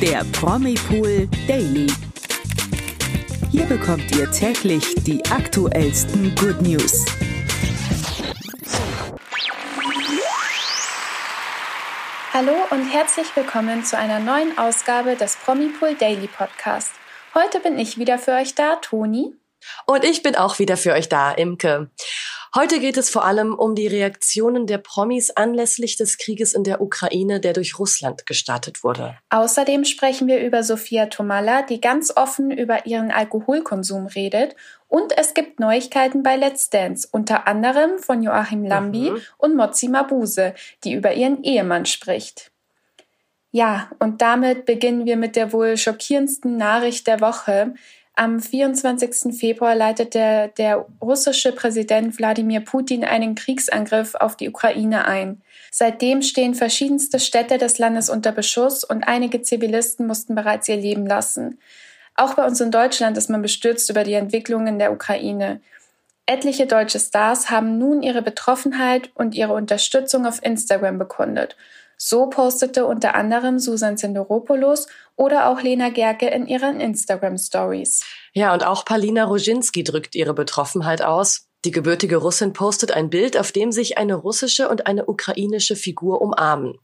der Promipool Daily. Hier bekommt ihr täglich die aktuellsten Good News. Hallo und herzlich willkommen zu einer neuen Ausgabe des Promipool Daily Podcast. Heute bin ich wieder für euch da, Toni. Und ich bin auch wieder für euch da, Imke. Heute geht es vor allem um die Reaktionen der Promis anlässlich des Krieges in der Ukraine, der durch Russland gestartet wurde. Außerdem sprechen wir über Sophia Tomalla, die ganz offen über ihren Alkoholkonsum redet. Und es gibt Neuigkeiten bei Let's Dance, unter anderem von Joachim Lambi mhm. und Mozi Mabuse, die über ihren Ehemann spricht. Ja, und damit beginnen wir mit der wohl schockierendsten Nachricht der Woche. Am 24. Februar leitete der russische Präsident Wladimir Putin einen Kriegsangriff auf die Ukraine ein. Seitdem stehen verschiedenste Städte des Landes unter Beschuss und einige Zivilisten mussten bereits ihr Leben lassen. Auch bei uns in Deutschland ist man bestürzt über die Entwicklung in der Ukraine. Etliche deutsche Stars haben nun ihre Betroffenheit und ihre Unterstützung auf Instagram bekundet. So postete unter anderem Susan Senderopoulos oder auch Lena Gerke in ihren Instagram-Stories. Ja, und auch Palina Roginski drückt ihre Betroffenheit aus. Die gebürtige Russin postet ein Bild, auf dem sich eine russische und eine ukrainische Figur umarmen.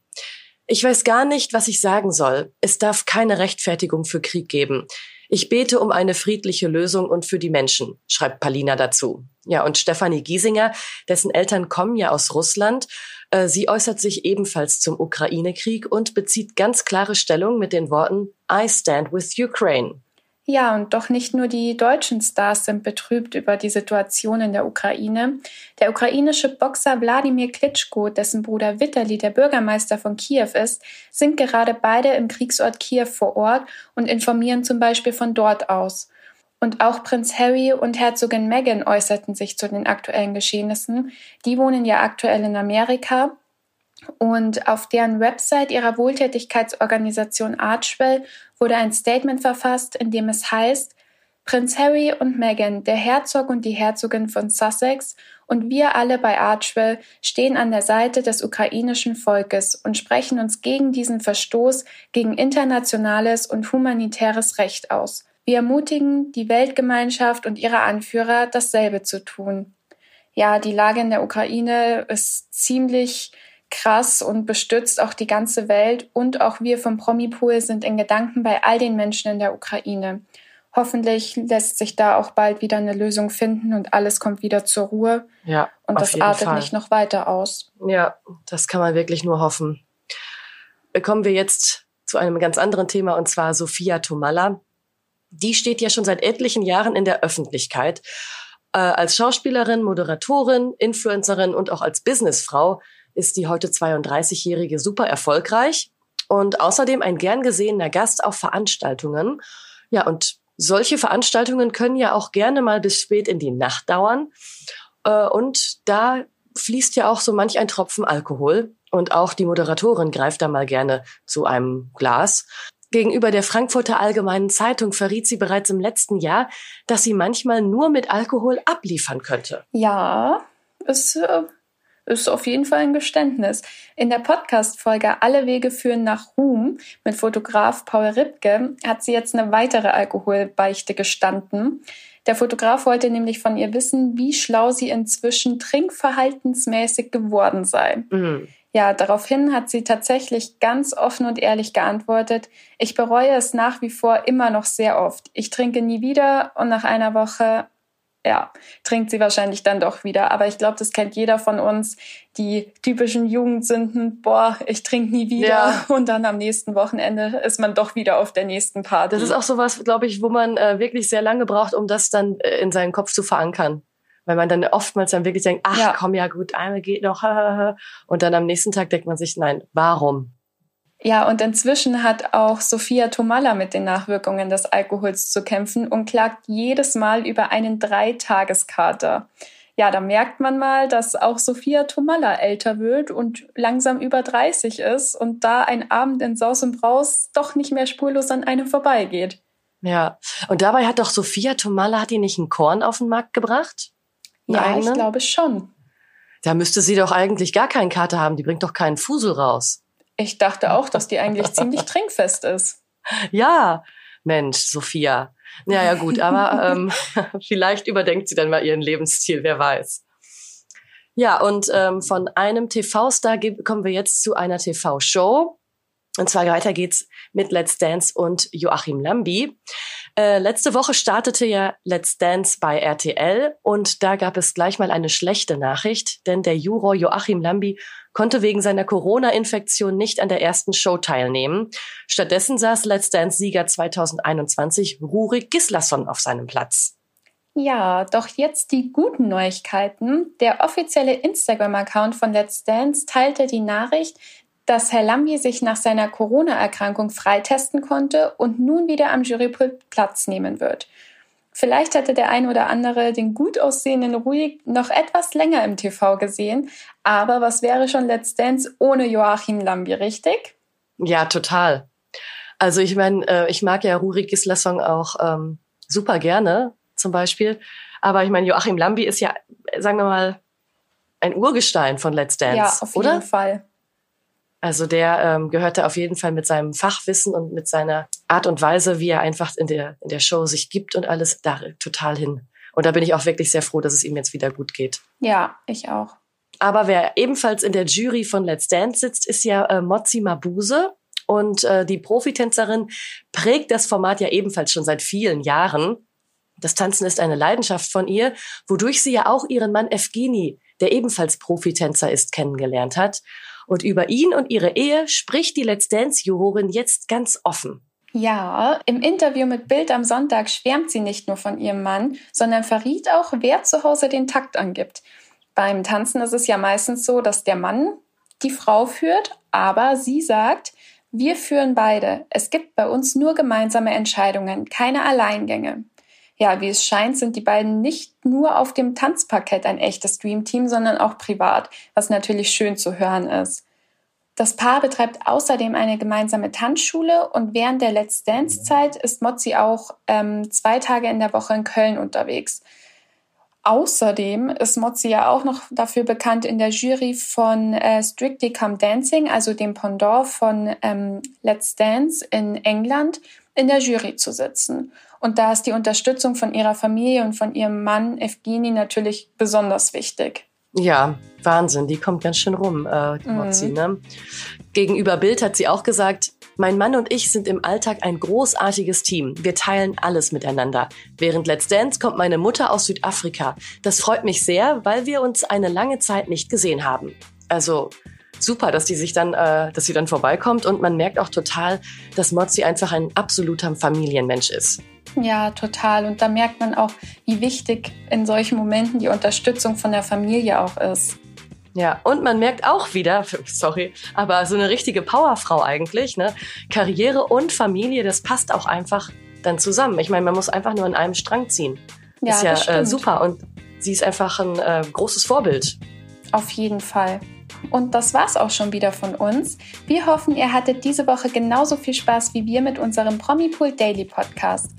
Ich weiß gar nicht, was ich sagen soll. Es darf keine Rechtfertigung für Krieg geben. Ich bete um eine friedliche Lösung und für die Menschen, schreibt Palina dazu. Ja, und Stefanie Giesinger, dessen Eltern kommen ja aus Russland, sie äußert sich ebenfalls zum Ukraine-Krieg und bezieht ganz klare Stellung mit den Worten I stand with Ukraine. Ja, und doch nicht nur die deutschen Stars sind betrübt über die Situation in der Ukraine. Der ukrainische Boxer Wladimir Klitschko, dessen Bruder Vitali der Bürgermeister von Kiew ist, sind gerade beide im Kriegsort Kiew vor Ort und informieren zum Beispiel von dort aus. Und auch Prinz Harry und Herzogin Meghan äußerten sich zu den aktuellen Geschehnissen. Die wohnen ja aktuell in Amerika und auf deren Website ihrer Wohltätigkeitsorganisation Archwell wurde ein Statement verfasst, in dem es heißt, Prinz Harry und Meghan, der Herzog und die Herzogin von Sussex und wir alle bei Archwell stehen an der Seite des ukrainischen Volkes und sprechen uns gegen diesen Verstoß gegen internationales und humanitäres Recht aus. Wir ermutigen die Weltgemeinschaft und ihre Anführer, dasselbe zu tun. Ja, die Lage in der Ukraine ist ziemlich krass und bestützt auch die ganze Welt und auch wir vom Promipool sind in Gedanken bei all den Menschen in der Ukraine. Hoffentlich lässt sich da auch bald wieder eine Lösung finden und alles kommt wieder zur Ruhe. Ja. Und das artet Fall. nicht noch weiter aus. Ja, das kann man wirklich nur hoffen. Kommen wir jetzt zu einem ganz anderen Thema und zwar Sophia Tomalla. Die steht ja schon seit etlichen Jahren in der Öffentlichkeit. Äh, als Schauspielerin, Moderatorin, Influencerin und auch als Businessfrau ist die heute 32-Jährige super erfolgreich und außerdem ein gern gesehener Gast auf Veranstaltungen. Ja, und solche Veranstaltungen können ja auch gerne mal bis spät in die Nacht dauern. Äh, und da fließt ja auch so manch ein Tropfen Alkohol. Und auch die Moderatorin greift da mal gerne zu einem Glas. Gegenüber der Frankfurter Allgemeinen Zeitung verriet sie bereits im letzten Jahr, dass sie manchmal nur mit Alkohol abliefern könnte. Ja, es äh, ist auf jeden Fall ein Geständnis. In der Podcast-Folge Alle Wege führen nach Ruhm mit Fotograf Paul Ripke hat sie jetzt eine weitere Alkoholbeichte gestanden. Der Fotograf wollte nämlich von ihr wissen, wie schlau sie inzwischen trinkverhaltensmäßig geworden sei. Mhm. Ja, daraufhin hat sie tatsächlich ganz offen und ehrlich geantwortet, ich bereue es nach wie vor immer noch sehr oft. Ich trinke nie wieder und nach einer Woche ja, trinkt sie wahrscheinlich dann doch wieder. Aber ich glaube, das kennt jeder von uns. Die typischen Jugendsünden, boah, ich trinke nie wieder. Ja. Und dann am nächsten Wochenende ist man doch wieder auf der nächsten Party. Das ist auch sowas, glaube ich, wo man äh, wirklich sehr lange braucht, um das dann äh, in seinen Kopf zu verankern. Weil man dann oftmals dann wirklich denkt, ach ja. komm ja gut, einmal geht noch. Und dann am nächsten Tag denkt man sich, nein, warum? Ja, und inzwischen hat auch Sophia Tomalla mit den Nachwirkungen des Alkohols zu kämpfen und klagt jedes Mal über einen Dreitageskater. Ja, da merkt man mal, dass auch Sophia Tomalla älter wird und langsam über 30 ist und da ein Abend in Saus und Braus doch nicht mehr spurlos an einem vorbeigeht. Ja, und dabei hat doch Sophia Tomalla, hat die nicht ein Korn auf den Markt gebracht? Ja, eigenen? ich glaube schon. Da müsste sie doch eigentlich gar keinen Kater haben, die bringt doch keinen Fusel raus. Ich dachte auch, dass die eigentlich ziemlich trinkfest ist. Ja, Mensch, Sophia. Ja, ja, gut, aber ähm, vielleicht überdenkt sie dann mal ihren Lebensstil, wer weiß. Ja, und ähm, von einem TV-Star kommen wir jetzt zu einer TV-Show. Und zwar weiter geht's mit Let's Dance und Joachim Lambi. Äh, letzte Woche startete ja Let's Dance bei RTL und da gab es gleich mal eine schlechte Nachricht, denn der Juror Joachim Lambi konnte wegen seiner Corona-Infektion nicht an der ersten Show teilnehmen. Stattdessen saß Let's Dance-Sieger 2021 Rurik Gislason auf seinem Platz. Ja, doch jetzt die guten Neuigkeiten. Der offizielle Instagram-Account von Let's Dance teilte die Nachricht, dass Herr Lambi sich nach seiner Corona-Erkrankung freitesten konnte und nun wieder am Jurypult Platz nehmen wird. Vielleicht hatte der ein oder andere den gut aussehenden Ruhig noch etwas länger im TV gesehen, aber was wäre schon Let's Dance ohne Joachim Lambi, richtig? Ja, total. Also ich meine, äh, ich mag ja Ruri Gislason auch ähm, super gerne, zum Beispiel. Aber ich meine, Joachim Lambi ist ja, sagen wir mal, ein Urgestein von Let's Dance, ja, auf oder? jeden Fall. Also der ähm, gehörte auf jeden Fall mit seinem Fachwissen und mit seiner Art und Weise, wie er einfach in der, in der Show sich gibt und alles, da total hin. Und da bin ich auch wirklich sehr froh, dass es ihm jetzt wieder gut geht. Ja, ich auch. Aber wer ebenfalls in der Jury von Let's Dance sitzt, ist ja äh, Mozi Mabuse. Und äh, die Profitänzerin prägt das Format ja ebenfalls schon seit vielen Jahren. Das Tanzen ist eine Leidenschaft von ihr, wodurch sie ja auch ihren Mann Evgeni, der ebenfalls Profitänzer ist, kennengelernt hat. Und über ihn und ihre Ehe spricht die Let's Dance-Jurorin jetzt ganz offen. Ja, im Interview mit Bild am Sonntag schwärmt sie nicht nur von ihrem Mann, sondern verriet auch, wer zu Hause den Takt angibt. Beim Tanzen ist es ja meistens so, dass der Mann die Frau führt, aber sie sagt, wir führen beide. Es gibt bei uns nur gemeinsame Entscheidungen, keine Alleingänge. Ja, wie es scheint, sind die beiden nicht nur auf dem Tanzparkett ein echtes Dreamteam, sondern auch privat, was natürlich schön zu hören ist. Das Paar betreibt außerdem eine gemeinsame Tanzschule und während der Let's Dance-Zeit ist Mozzi auch ähm, zwei Tage in der Woche in Köln unterwegs. Außerdem ist Mozzi ja auch noch dafür bekannt, in der Jury von äh, Strictly Come Dancing, also dem Pendant von ähm, Let's Dance in England, in der Jury zu sitzen. Und da ist die Unterstützung von ihrer Familie und von ihrem Mann Evgeni natürlich besonders wichtig. Ja, Wahnsinn, die kommt ganz schön rum, äh, Mozi, mhm. ne? Gegenüber Bild hat sie auch gesagt, mein Mann und ich sind im Alltag ein großartiges Team. Wir teilen alles miteinander. Während Let's Dance kommt meine Mutter aus Südafrika. Das freut mich sehr, weil wir uns eine lange Zeit nicht gesehen haben. Also super, dass die sich dann, äh, dass sie dann vorbeikommt und man merkt auch total, dass Mozi einfach ein absoluter Familienmensch ist. Ja, total. Und da merkt man auch, wie wichtig in solchen Momenten die Unterstützung von der Familie auch ist. Ja, und man merkt auch wieder, sorry, aber so eine richtige Powerfrau eigentlich, ne? Karriere und Familie, das passt auch einfach dann zusammen. Ich meine, man muss einfach nur an einem Strang ziehen. Ja, ist ja äh, super. Und sie ist einfach ein äh, großes Vorbild. Auf jeden Fall. Und das war's auch schon wieder von uns. Wir hoffen, ihr hattet diese Woche genauso viel Spaß wie wir mit unserem Promipool Daily Podcast.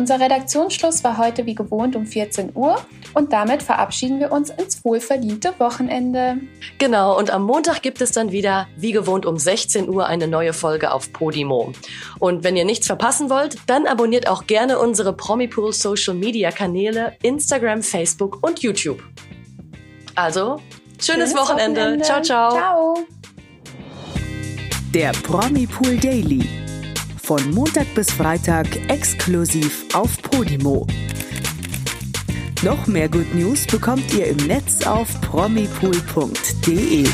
Unser Redaktionsschluss war heute wie gewohnt um 14 Uhr und damit verabschieden wir uns ins wohlverdiente Wochenende. Genau, und am Montag gibt es dann wieder wie gewohnt um 16 Uhr eine neue Folge auf Podimo. Und wenn ihr nichts verpassen wollt, dann abonniert auch gerne unsere Promipool Social Media Kanäle Instagram, Facebook und YouTube. Also, schönes, schönes Wochenende. Wochenende. Ciao, ciao. Ciao. Der Promipool Daily von Montag bis Freitag exklusiv auf Podimo. Noch mehr Good News bekommt ihr im Netz auf promipool.de.